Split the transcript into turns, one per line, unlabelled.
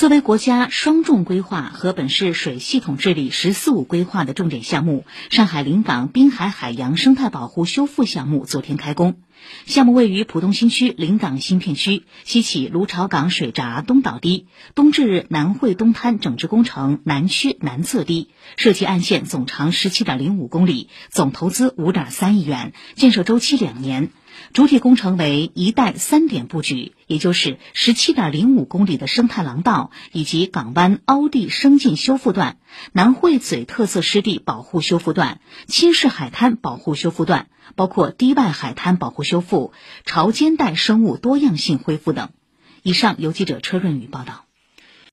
作为国家双重规划和本市水系统治理“十四五”规划的重点项目，上海临港滨海海洋生态保护修复项目昨天开工。项目位于浦东新区临港新片区，西起芦潮港水闸东导堤，东至南汇东滩整治工程南区南侧堤，设计岸线总长十七点零五公里，总投资五点三亿元，建设周期两年。主体工程为一带三点布局，也就是十七点零五公里的生态廊道，以及港湾凹地生境修复段、南汇嘴特色湿地保护修复段、青市海滩保护修复段，包括堤外海滩保护修复、潮间带生物多样性恢复等。以上由记者车润宇报道。